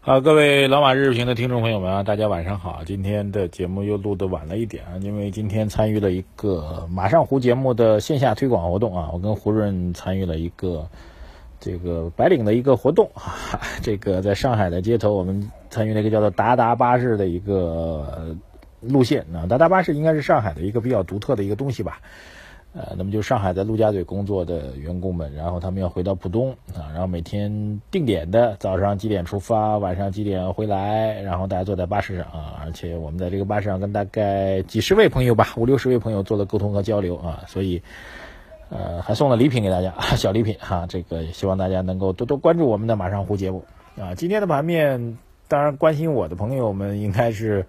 好，各位老马日评的听众朋友们啊，大家晚上好。今天的节目又录的晚了一点啊，因为今天参与了一个马上湖节目的线下推广活动啊，我跟胡润参与了一个这个白领的一个活动啊，这个在上海的街头，我们参与了一个叫做达达巴士的一个路线啊，达达巴士应该是上海的一个比较独特的一个东西吧。呃，那么就上海在陆家嘴工作的员工们，然后他们要回到浦东啊，然后每天定点的早上几点出发，晚上几点回来，然后大家坐在巴士上啊，而且我们在这个巴士上跟大概几十位朋友吧，五六十位朋友做了沟通和交流啊，所以呃还送了礼品给大家，小礼品哈，这个希望大家能够多多关注我们的马上湖节目啊。今天的盘面，当然关心我的朋友们应该是。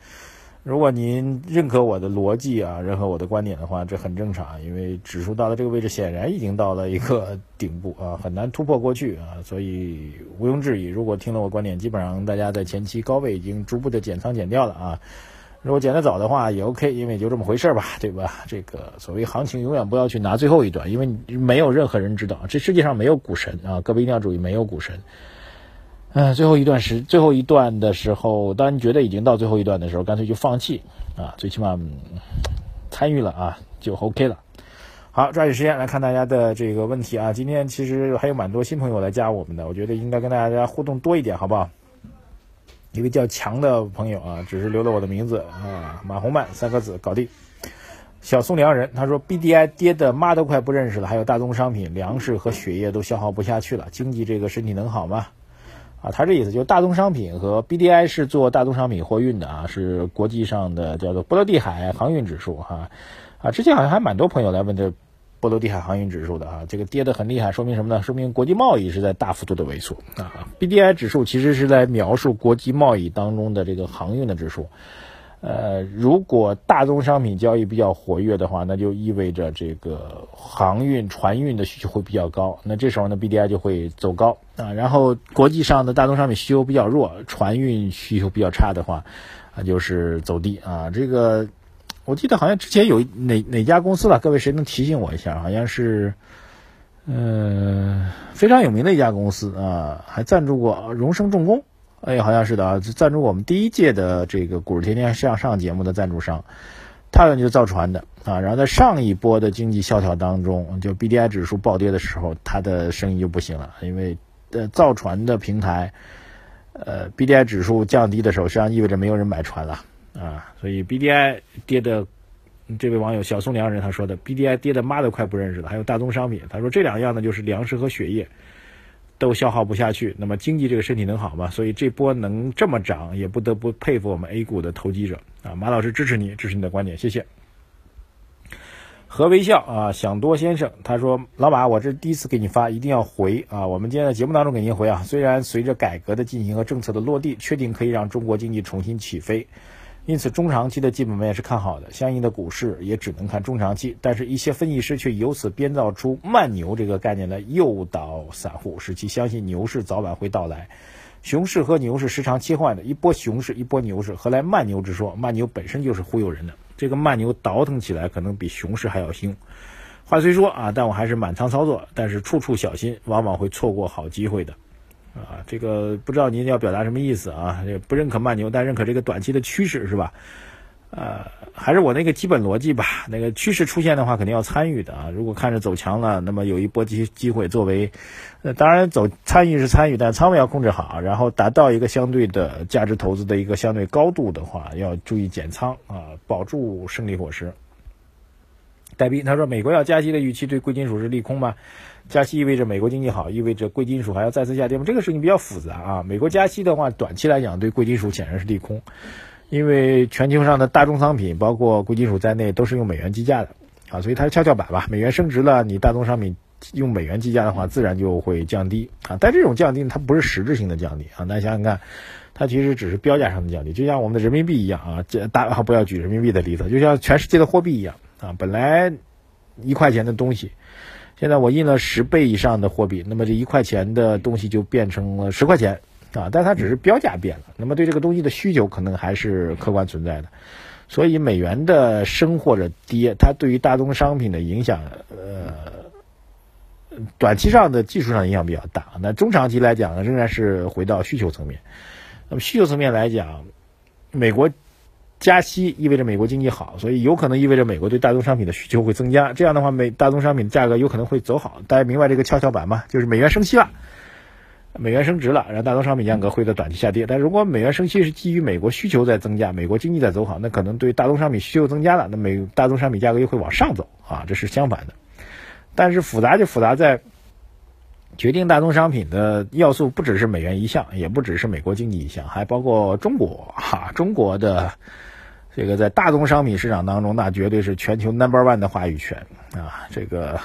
如果您认可我的逻辑啊，认可我的观点的话，这很正常，因为指数到了这个位置，显然已经到了一个顶部啊，很难突破过去啊，所以毋庸置疑。如果听了我观点，基本上大家在前期高位已经逐步的减仓减掉了啊。如果减得早的话也 OK，因为就这么回事儿吧，对吧？这个所谓行情，永远不要去拿最后一段，因为没有任何人知道，这世界上没有股神啊，各位一定要注意，没有股神。嗯，最后一段时，最后一段的时候，当你觉得已经到最后一段的时候，干脆就放弃啊，最起码参与了啊，就 OK 了。好，抓紧时间来看大家的这个问题啊。今天其实还有蛮多新朋友来加我们的，我觉得应该跟大家互动多一点，好不好？一个叫强的朋友啊，只是留了我的名字啊，马红曼三个字搞定。小宋良人他说，BDI 跌的妈都快不认识了，还有大宗商品、粮食和血液都消耗不下去了，经济这个身体能好吗？啊，他这意思就是大宗商品和 BDI 是做大宗商品货运的啊，是国际上的叫做波罗的海航运指数哈。啊，之前好像还蛮多朋友来问这波罗的海航运指数的啊，这个跌得很厉害，说明什么呢？说明国际贸易是在大幅度的萎缩啊。BDI 指数其实是在描述国际贸易当中的这个航运的指数。呃，如果大宗商品交易比较活跃的话，那就意味着这个航运船运的需求会比较高，那这时候呢，BDI 就会走高啊。然后国际上的大宗商品需求比较弱，船运需求比较差的话，啊，就是走低啊。这个我记得好像之前有哪哪家公司吧，各位谁能提醒我一下？好像是，嗯，非常有名的一家公司啊，还赞助过荣升重工。哎，好像是的啊，赞助我们第一届的这个股市天天向上节目的赞助商，他们就是造船的啊。然后在上一波的经济萧条当中，就 B D I 指数暴跌的时候，他的生意就不行了，因为呃造船的平台，呃 B D I 指数降低的时候，实际上意味着没有人买船了啊。所以 B D I 跌的，这位网友小松良人他说的 B D I 跌的妈都快不认识了。还有大宗商品，他说这两样呢就是粮食和血液。都消耗不下去，那么经济这个身体能好吗？所以这波能这么涨，也不得不佩服我们 A 股的投机者啊！马老师支持你，支持你的观点，谢谢。何微笑啊，想多先生他说：“老马，我这第一次给你发，一定要回啊！我们今天在节目当中给您回啊。虽然随着改革的进行和政策的落地，确定可以让中国经济重新起飞。”因此，中长期的基本面是看好的，相应的股市也只能看中长期。但是，一些分析师却由此编造出慢牛这个概念来诱导散户，使其相信牛市早晚会到来。熊市和牛市时常切换的，一波熊市，一波牛市，何来慢牛之说？慢牛本身就是忽悠人的，这个慢牛倒腾起来可能比熊市还要凶。话虽说啊，但我还是满仓操作，但是处处小心，往往会错过好机会的。啊，这个不知道您要表达什么意思啊？这不认可慢牛，但认可这个短期的趋势是吧？呃，还是我那个基本逻辑吧。那个趋势出现的话，肯定要参与的啊。如果看着走强了，那么有一波机机会作为，呃，当然走参与是参与，但仓位要控制好，然后达到一个相对的价值投资的一个相对高度的话，要注意减仓啊，保住胜利果实。戴斌他说：“美国要加息的预期对贵金属是利空吗？加息意味着美国经济好，意味着贵金属还要再次下跌吗？这个事情比较复杂啊。美国加息的话，短期来讲对贵金属显然是利空，因为全球上的大宗商品，包括贵金属在内，都是用美元计价的啊，所以它是跷跷板吧。美元升值了，你大宗商品用美元计价的话，自然就会降低啊。但这种降低它不是实质性的降低啊，大家想想看，它其实只是标价上的降低，就像我们的人民币一样啊。这大家不要举人民币的例子，就像全世界的货币一样。”啊，本来一块钱的东西，现在我印了十倍以上的货币，那么这一块钱的东西就变成了十块钱啊，但它只是标价变了，那么对这个东西的需求可能还是客观存在的，所以美元的升或者跌，它对于大宗商品的影响，呃，短期上的技术上影响比较大，那中长期来讲呢，仍然是回到需求层面。那么需求层面来讲，美国加息意味着美国经济好，所以有可能意味着美国对大宗商品的需求会增加。这样的话，美大宗商品的价格有可能会走好。大家明白这个跷跷板吗？就是美元升息了，美元升值了，然后大宗商品价格会在短期下跌。但如果美元升息是基于美国需求在增加，美国经济在走好，那可能对大宗商品需求增加了，那美大宗商品价格又会往上走啊，这是相反的。但是复杂就复杂在。决定大宗商品的要素不只是美元一项，也不只是美国经济一项，还包括中国哈。中国的这个在大宗商品市场当中，那绝对是全球 number one 的话语权啊。这个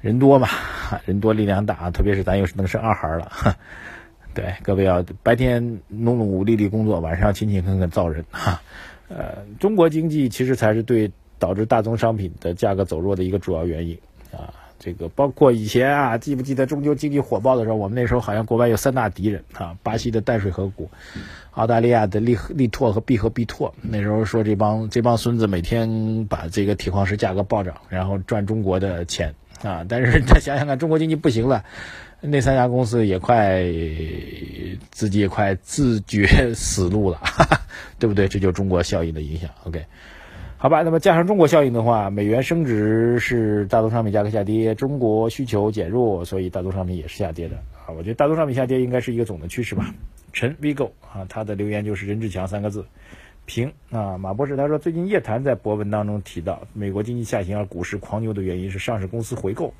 人多嘛，人多力量大，特别是咱又是能生二孩了。对，各位要白天努努力力工作，晚上勤勤恳恳造人哈。呃，中国经济其实才是对导致大宗商品的价格走弱的一个主要原因。这个包括以前啊，记不记得中秋经济火爆的时候，我们那时候好像国外有三大敌人啊，巴西的淡水河谷，澳大利亚的利利拓和必和必拓。那时候说这帮这帮孙子每天把这个铁矿石价格暴涨，然后赚中国的钱啊。但是再想想看，中国经济不行了，那三家公司也快自己也快自绝死路了，哈哈，对不对？这就中国效应的影响。OK。好吧，那么加上中国效应的话，美元升值是大宗商品价格下跌，中国需求减弱，所以大宗商品也是下跌的啊。我觉得大宗商品下跌应该是一个总的趋势吧。陈 Vigo 啊，他的留言就是任志强三个字，平啊。马博士他说，最近叶檀在博文当中提到，美国经济下行而股市狂牛的原因是上市公司回购，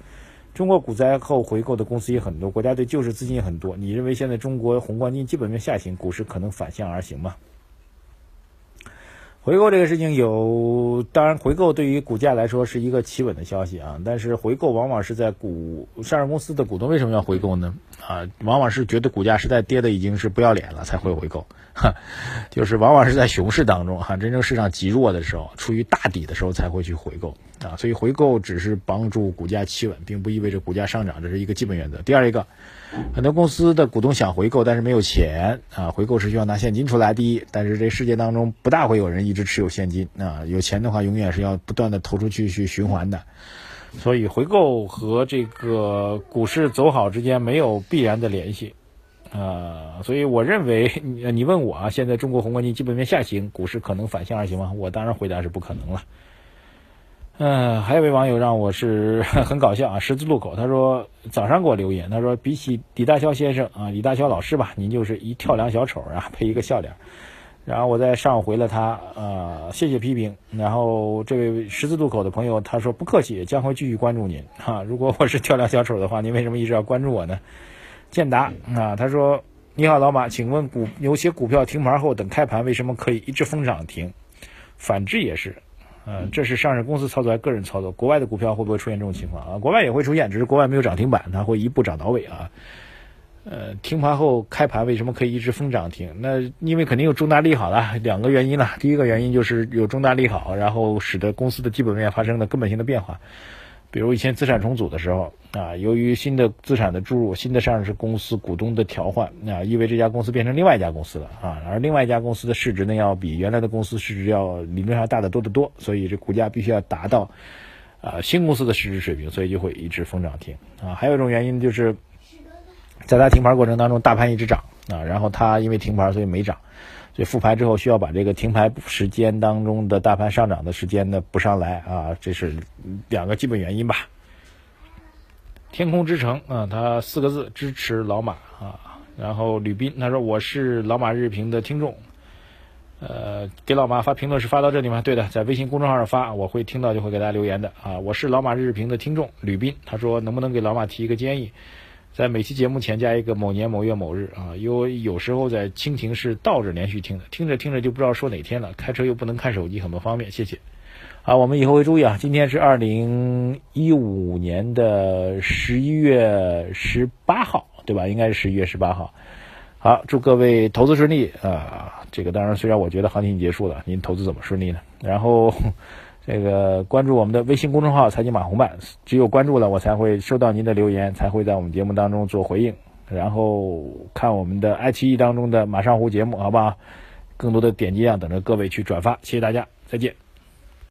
中国股灾后回购的公司也很多，国家队救市资金也很多。你认为现在中国宏观经济基本面下行，股市可能反向而行吗？回购这个事情有，当然回购对于股价来说是一个企稳的消息啊。但是回购往往是在股上市公司的股东为什么要回购呢？啊，往往是觉得股价实在跌的已经是不要脸了才会回购，哈，就是往往是在熊市当中哈，真正市场极弱的时候，处于大底的时候才会去回购啊。所以回购只是帮助股价企稳，并不意味着股价上涨，这是一个基本原则。第二一个。很多公司的股东想回购，但是没有钱啊。回购是需要拿现金出来。第一，但是这世界当中不大会有人一直持有现金啊。有钱的话，永远是要不断的投出去去循环的。所以回购和这个股市走好之间没有必然的联系啊。所以我认为，你你问我啊，现在中国宏观经济基本面下行，股市可能反向而行吗？我当然回答是不可能了。嗯，还有位网友让我是 很搞笑啊，十字路口，他说早上给我留言，他说比起李大霄先生啊，李大霄老师吧，您就是一跳梁小丑啊，配一个笑脸。然后我在上午回了他，呃，谢谢批评。然后这位十字路口的朋友他说不客气，将会继续关注您 哈。如果我是跳梁小丑的话，您为什么一直要关注我呢？建达啊，他说你好老马，请问股有些股票停牌后等开盘为什么可以一直封涨停？反之也是。嗯，这是上市公司操作还是个人操作？国外的股票会不会出现这种情况啊？国外也会出现，只是国外没有涨停板，它会一步涨到尾啊。呃，停盘后开盘为什么可以一直封涨停？那因为肯定有重大利好了，两个原因了。第一个原因就是有重大利好，然后使得公司的基本面发生了根本性的变化。比如以前资产重组的时候啊，由于新的资产的注入，新的上市公司股东的调换，啊，意味这家公司变成另外一家公司了啊，而另外一家公司的市值呢，要比原来的公司市值要理论上大得多得多，所以这股价必须要达到啊新公司的市值水平，所以就会一直封涨停啊。还有一种原因就是，在它停牌过程当中，大盘一直涨啊，然后它因为停牌所以没涨。所以复牌之后需要把这个停牌时间当中的大盘上涨的时间呢补上来啊，这是两个基本原因吧。天空之城啊，他四个字支持老马啊。然后吕斌他说我是老马日评的听众，呃，给老马发评论是发到这里吗？对的，在微信公众号上发，我会听到就会给大家留言的啊。我是老马日评的听众吕斌，他说能不能给老马提一个建议？在每期节目前加一个某年某月某日啊，因为有时候在蜻蜓是倒着连续听的，听着听着就不知道说哪天了。开车又不能看手机，很不方便。谢谢。啊，我们以后会注意啊。今天是二零一五年的十一月十八号，对吧？应该是十一月十八号。好，祝各位投资顺利啊！这个当然，虽然我觉得行情已经结束了，您投资怎么顺利呢？然后。这个关注我们的微信公众号“财经马红漫”，只有关注了，我才会收到您的留言，才会在我们节目当中做回应。然后看我们的爱奇艺当中的马上湖节目，好不好？更多的点击量等着各位去转发，谢谢大家，再见。